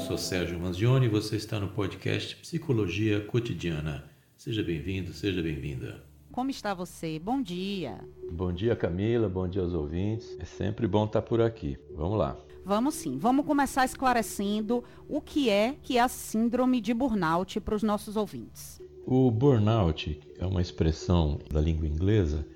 sou Sérgio Manzioni e você está no podcast Psicologia Cotidiana. Seja bem-vindo, seja bem-vinda. Como está você? Bom dia. Bom dia, Camila. Bom dia aos ouvintes. É sempre bom estar por aqui. Vamos lá. Vamos sim. Vamos começar esclarecendo o que é que é a síndrome de burnout para os nossos ouvintes. O burnout é uma expressão da língua inglesa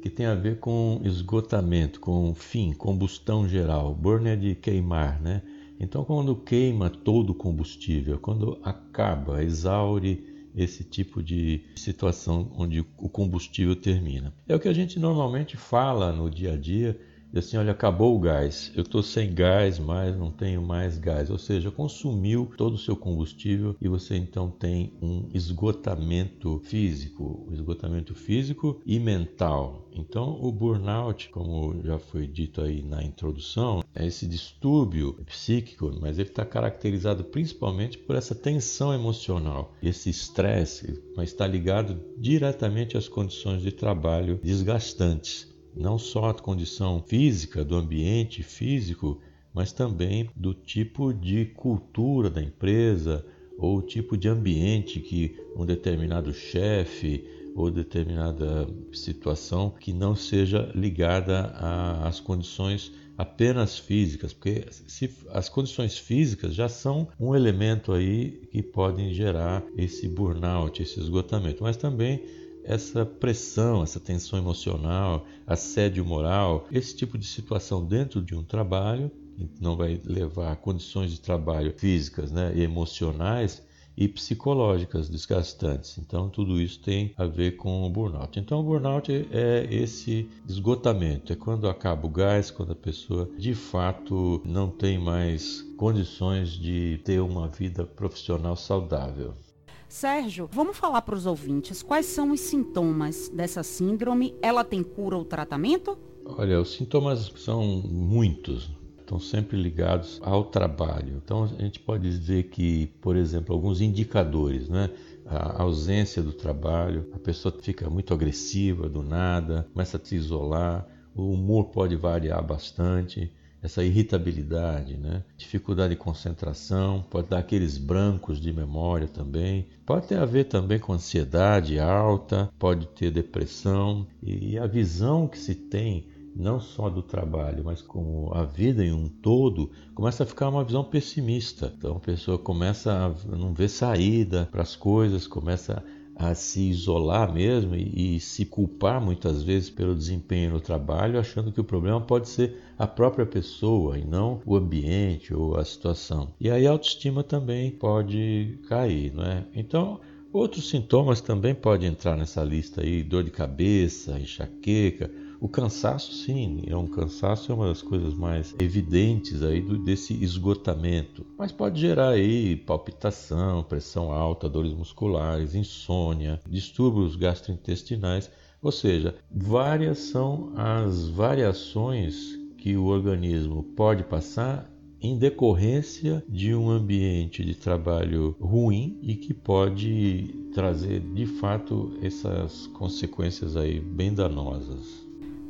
que tem a ver com esgotamento, com fim, combustão geral. Burn é de queimar, né? Então, quando queima todo o combustível, quando acaba, exaure esse tipo de situação onde o combustível termina. É o que a gente normalmente fala no dia a dia e assim, olha, acabou o gás, eu estou sem gás mais, não tenho mais gás. Ou seja, consumiu todo o seu combustível e você então tem um esgotamento físico, um esgotamento físico e mental. Então, o burnout, como já foi dito aí na introdução, é esse distúrbio psíquico, mas ele está caracterizado principalmente por essa tensão emocional, esse estresse, mas está ligado diretamente às condições de trabalho desgastantes não só a condição física do ambiente físico, mas também do tipo de cultura da empresa ou tipo de ambiente que um determinado chefe ou determinada situação que não seja ligada às condições apenas físicas, porque se, as condições físicas já são um elemento aí que podem gerar esse burnout, esse esgotamento, mas também essa pressão, essa tensão emocional, assédio moral, esse tipo de situação dentro de um trabalho, não vai levar a condições de trabalho físicas né, e emocionais e psicológicas desgastantes. Então, tudo isso tem a ver com o burnout. Então, o burnout é esse esgotamento, é quando acaba o gás, quando a pessoa de fato não tem mais condições de ter uma vida profissional saudável. Sérgio, vamos falar para os ouvintes quais são os sintomas dessa síndrome? Ela tem cura ou tratamento? Olha, os sintomas são muitos, estão sempre ligados ao trabalho. Então a gente pode dizer que, por exemplo, alguns indicadores, né? A ausência do trabalho, a pessoa fica muito agressiva do nada, começa a se isolar, o humor pode variar bastante, essa irritabilidade, né? dificuldade de concentração, pode dar aqueles brancos de memória também, pode ter a ver também com ansiedade alta, pode ter depressão e a visão que se tem não só do trabalho, mas como a vida em um todo, começa a ficar uma visão pessimista. Então a pessoa começa a não ver saída para as coisas, começa a se isolar mesmo e, e, se culpar muitas vezes pelo desempenho no trabalho, achando que o problema pode ser a própria pessoa e não o ambiente ou a situação. E aí a autoestima também pode cair, não é? Então, outros sintomas também podem entrar nessa lista aí, dor de cabeça, enxaqueca, o cansaço, sim, é um cansaço é uma das coisas mais evidentes aí do, desse esgotamento, mas pode gerar aí palpitação, pressão alta, dores musculares, insônia, distúrbios gastrointestinais, ou seja, várias são as variações que o organismo pode passar em decorrência de um ambiente de trabalho ruim e que pode trazer de fato essas consequências aí bem danosas.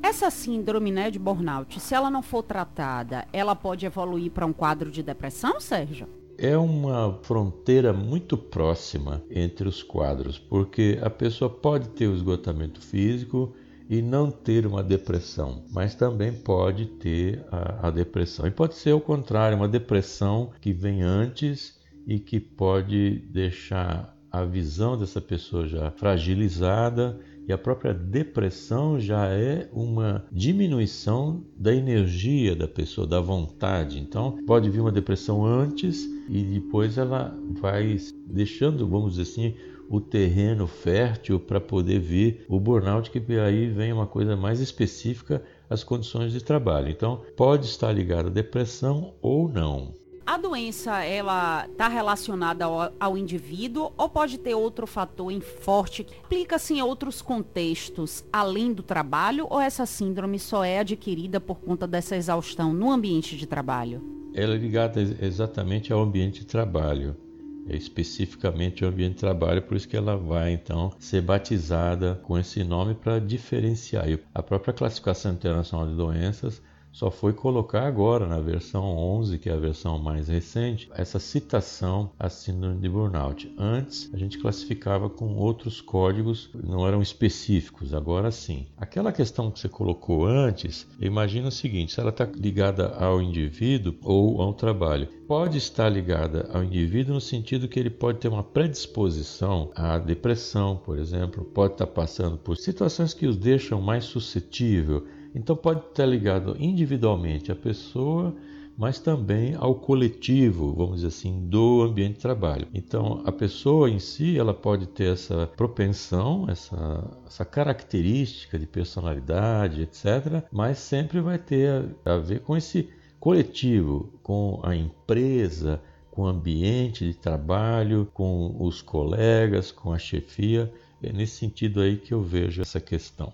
Essa síndrome né, de burnout, se ela não for tratada, ela pode evoluir para um quadro de depressão, Sérgio? É uma fronteira muito próxima entre os quadros, porque a pessoa pode ter o esgotamento físico e não ter uma depressão, mas também pode ter a, a depressão. E pode ser o contrário, uma depressão que vem antes e que pode deixar a visão dessa pessoa já fragilizada e a própria depressão já é uma diminuição da energia da pessoa, da vontade. Então, pode vir uma depressão antes e depois ela vai deixando, vamos dizer assim, o terreno fértil para poder vir o burnout, que aí vem uma coisa mais específica às condições de trabalho. Então, pode estar ligado à depressão ou não. A doença ela está relacionada ao, ao, indivíduo ou pode ter outro fator em forte que implica-se em outros contextos além do trabalho ou essa síndrome só é adquirida por conta dessa exaustão no ambiente de trabalho? Ela é ligada exatamente ao ambiente de trabalho, especificamente ao ambiente de trabalho, por isso que ela vai então ser batizada com esse nome para diferenciar. E a própria classificação internacional de doenças só foi colocar agora na versão 11, que é a versão mais recente, essa citação à síndrome de burnout. Antes a gente classificava com outros códigos, não eram específicos, agora sim. Aquela questão que você colocou antes, imagina o seguinte: se ela está ligada ao indivíduo ou ao trabalho, pode estar ligada ao indivíduo no sentido que ele pode ter uma predisposição à depressão, por exemplo, pode estar passando por situações que os deixam mais suscetível então pode estar ligado individualmente à pessoa, mas também ao coletivo, vamos dizer assim, do ambiente de trabalho. Então a pessoa em si ela pode ter essa propensão, essa, essa característica de personalidade, etc., mas sempre vai ter a, ver com esse coletivo, com a empresa, com o ambiente de trabalho, com os colegas, com a chefia. É nesse sentido aí que eu vejo essa questão.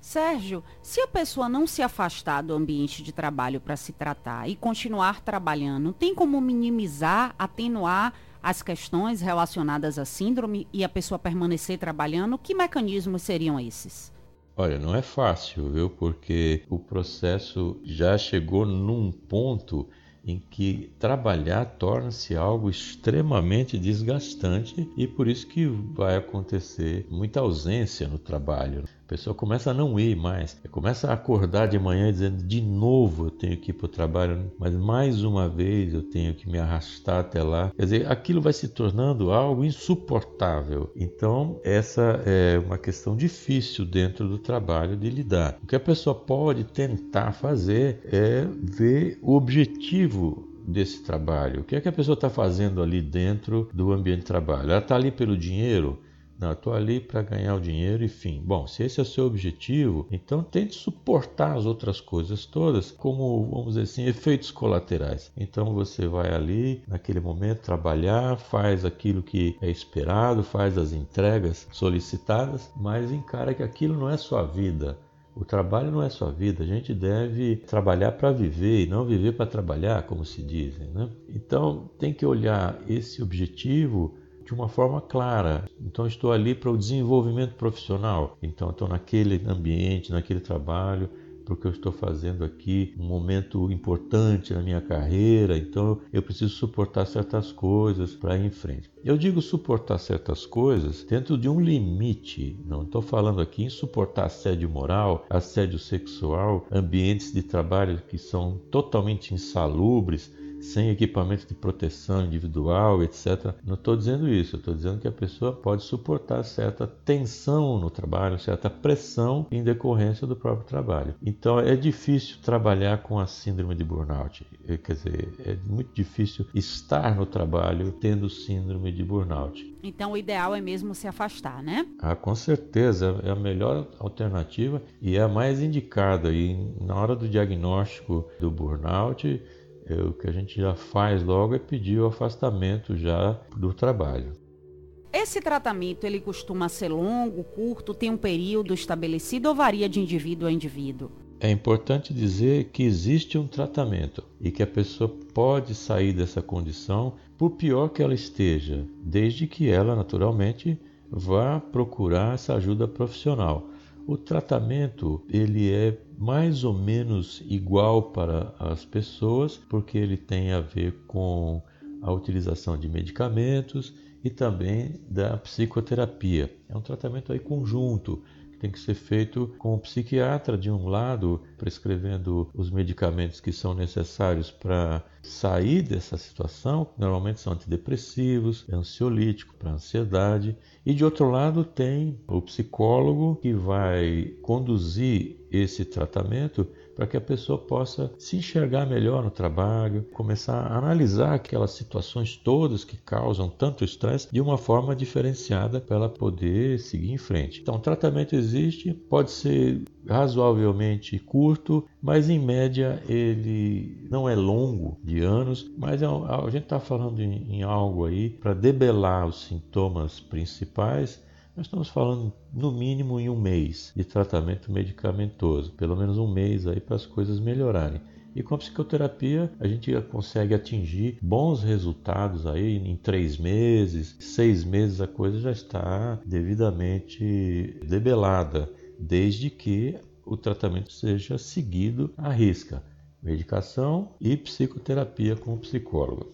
Sérgio, se a pessoa não se afastar do ambiente de trabalho para se tratar e continuar trabalhando, tem como minimizar, atenuar as questões relacionadas à síndrome e a pessoa permanecer trabalhando? Que mecanismos seriam esses? Olha, não é fácil, viu? Porque o processo já chegou num ponto em que trabalhar torna-se algo extremamente desgastante e por isso que vai acontecer muita ausência no trabalho. A pessoa começa a não ir mais, começa a acordar de manhã dizendo de novo eu tenho que ir para o trabalho, mas mais uma vez eu tenho que me arrastar até lá. Quer dizer, aquilo vai se tornando algo insuportável. Então, essa é uma questão difícil dentro do trabalho de lidar. O que a pessoa pode tentar fazer é ver o objetivo desse trabalho. O que é que a pessoa está fazendo ali dentro do ambiente de trabalho? Ela está ali pelo dinheiro? Não, estou ali para ganhar o dinheiro e fim. Bom, se esse é o seu objetivo, então tente suportar as outras coisas todas como, vamos dizer assim, efeitos colaterais. Então você vai ali, naquele momento, trabalhar, faz aquilo que é esperado, faz as entregas solicitadas, mas encara que aquilo não é sua vida. O trabalho não é sua vida, a gente deve trabalhar para viver e não viver para trabalhar, como se dizem. Né? Então tem que olhar esse objetivo de uma forma clara. Então estou ali para o desenvolvimento profissional. Então estou naquele ambiente, naquele trabalho, porque eu estou fazendo aqui um momento importante na minha carreira, então eu preciso suportar certas coisas para ir em frente. Eu digo suportar certas coisas dentro de um limite, não estou falando aqui em suportar assédio moral, assédio sexual, ambientes de trabalho que são totalmente insalubres, sem equipamento de proteção individual, etc. Não estou dizendo isso, estou dizendo que a pessoa pode suportar certa tensão no trabalho, certa pressão em decorrência do próprio trabalho. Então é difícil trabalhar com a síndrome de burnout. É, quer dizer, é muito difícil estar no trabalho tendo síndrome de burnout. Então o ideal é mesmo se afastar, né? Ah, com certeza, é a melhor alternativa e é a mais indicada. E na hora do diagnóstico do burnout, o que a gente já faz logo é pedir o afastamento já do trabalho. Esse tratamento ele costuma ser longo, curto, tem um período estabelecido ou varia de indivíduo a indivíduo? É importante dizer que existe um tratamento e que a pessoa pode sair dessa condição por pior que ela esteja, desde que ela naturalmente vá procurar essa ajuda profissional. O tratamento ele é mais ou menos igual para as pessoas, porque ele tem a ver com a utilização de medicamentos e também da psicoterapia. É um tratamento aí conjunto tem que ser feito com o psiquiatra de um lado, prescrevendo os medicamentos que são necessários para sair dessa situação, normalmente são antidepressivos, ansiolítico para ansiedade, e de outro lado tem o psicólogo que vai conduzir esse tratamento para que a pessoa possa se enxergar melhor no trabalho, começar a analisar aquelas situações todas que causam tanto estresse de uma forma diferenciada para ela poder seguir em frente. Então, o tratamento existe, pode ser razoavelmente curto, mas em média ele não é longo de anos, mas é a gente está falando em, em algo aí para debelar os sintomas principais nós estamos falando no mínimo em um mês de tratamento medicamentoso, pelo menos um mês aí para as coisas melhorarem. E com a psicoterapia a gente consegue atingir bons resultados aí em três meses, seis meses a coisa já está devidamente debelada, desde que o tratamento seja seguido à risca, medicação e psicoterapia com o psicólogo.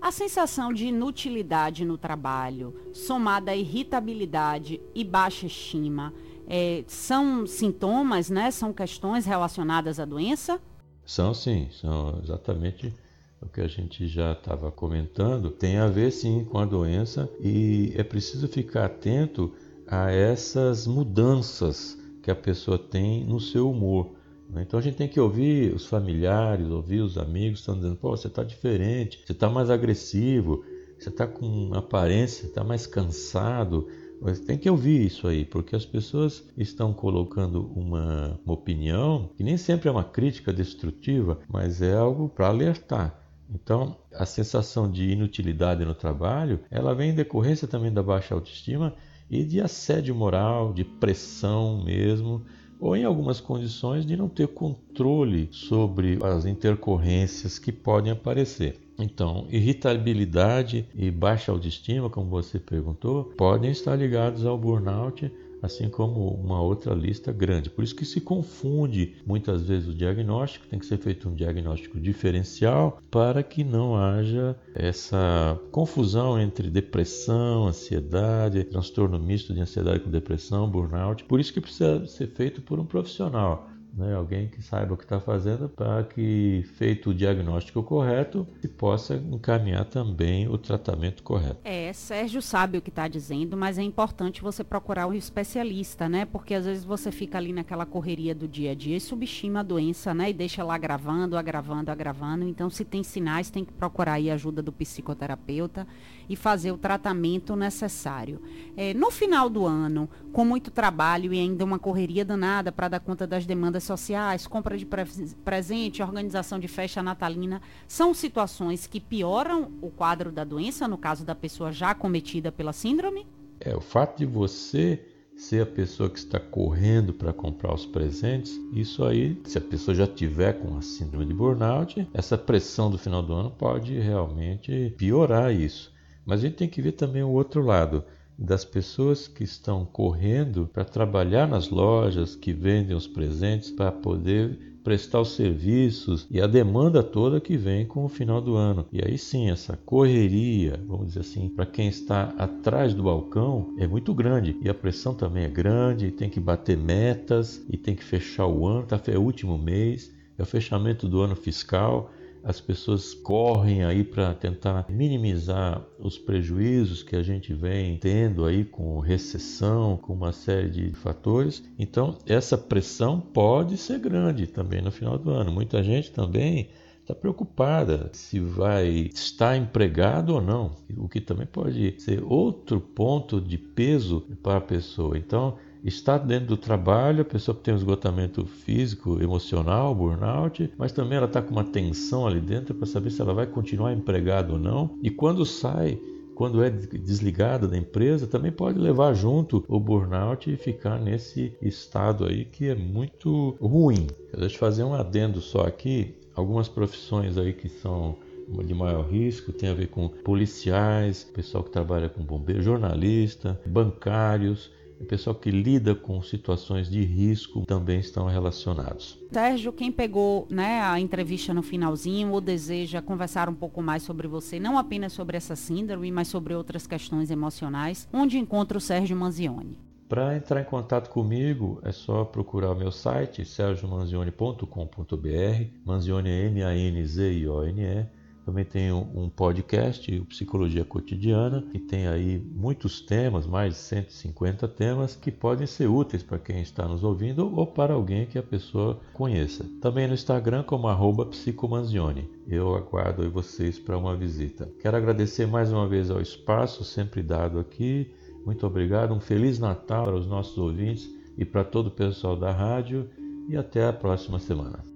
A sensação de inutilidade no trabalho, somada à irritabilidade e baixa estima, é, são sintomas, né? São questões relacionadas à doença? São sim, são exatamente o que a gente já estava comentando. Tem a ver sim com a doença e é preciso ficar atento a essas mudanças que a pessoa tem no seu humor. Né? Então a gente tem que ouvir os familiares, ouvir os amigos, estão dizendo, pô, você está diferente, você está mais agressivo, você está com aparência, está mais cansado. Mas tem que ouvir isso aí, porque as pessoas estão colocando uma, uma opinião que nem sempre é uma crítica destrutiva, mas é algo para alertar. Então, a sensação de inutilidade no trabalho, ela vem em decorrência também da baixa autoestima e de assédio moral, de pressão mesmo, ou em algumas condições de não ter controle sobre as intercorrências que podem aparecer. Então, irritabilidade e baixa autoestima, como você perguntou, podem estar ligados ao burnout assim como uma outra lista grande. Por isso que se confunde muitas vezes o diagnóstico, tem que ser feito um diagnóstico diferencial para que não haja essa confusão entre depressão, ansiedade, transtorno misto de ansiedade com depressão, burnout. Por isso que precisa ser feito por um profissional né, alguém que saiba o que está fazendo para que, feito o diagnóstico correto, se possa encaminhar também o tratamento correto. É, Sérgio sabe o que está dizendo, mas é importante você procurar um especialista, né? Porque às vezes você fica ali naquela correria do dia a dia e subestima a doença, né? E deixa lá agravando, agravando, agravando. Então, se tem sinais, tem que procurar aí a ajuda do psicoterapeuta e fazer o tratamento necessário. É, no final do ano, com muito trabalho e ainda uma correria danada para dar conta das demandas sociais, compra de pre presente, organização de festa natalina, são situações que pioram o quadro da doença, no caso da pessoa já cometida pela síndrome? É, o fato de você ser a pessoa que está correndo para comprar os presentes, isso aí, se a pessoa já tiver com a síndrome de burnout, essa pressão do final do ano pode realmente piorar isso. Mas a gente tem que ver também o outro lado das pessoas que estão correndo para trabalhar nas lojas, que vendem os presentes para poder prestar os serviços e a demanda toda que vem com o final do ano. E aí sim, essa correria, vamos dizer assim, para quem está atrás do balcão é muito grande. E a pressão também é grande, tem que bater metas e tem que fechar o ano, tá, é o último mês, é o fechamento do ano fiscal as pessoas correm aí para tentar minimizar os prejuízos que a gente vem tendo aí com recessão, com uma série de fatores. Então, essa pressão pode ser grande também no final do ano. Muita gente também está preocupada se vai estar empregado ou não, o que também pode ser outro ponto de peso para a pessoa. Então, está dentro do trabalho, a pessoa tem um esgotamento físico, emocional, burnout, mas também ela está com uma tensão ali dentro para saber se ela vai continuar empregada ou não. E quando sai, quando é desligada da empresa, também pode levar junto o burnout e ficar nesse estado aí que é muito ruim. Deixa eu fazer um adendo só aqui. Algumas profissões aí que são de maior risco tem a ver com policiais, pessoal que trabalha com bombeiro, jornalista, bancários, o pessoal que lida com situações de risco também estão relacionados. Sérgio, quem pegou né, a entrevista no finalzinho ou deseja conversar um pouco mais sobre você, não apenas sobre essa síndrome, mas sobre outras questões emocionais, onde encontra o Sérgio Manzioni? Para entrar em contato comigo, é só procurar o meu site, sergiomanzioni.com.br. Manzioni é M-A-N-Z-I-O-N-E. Também tenho um podcast, o Psicologia Cotidiana, que tem aí muitos temas, mais de 150 temas, que podem ser úteis para quem está nos ouvindo ou para alguém que a pessoa conheça. Também no Instagram como arroba psicomanzione. Eu aguardo vocês para uma visita. Quero agradecer mais uma vez ao espaço sempre dado aqui. Muito obrigado, um Feliz Natal para os nossos ouvintes e para todo o pessoal da rádio e até a próxima semana.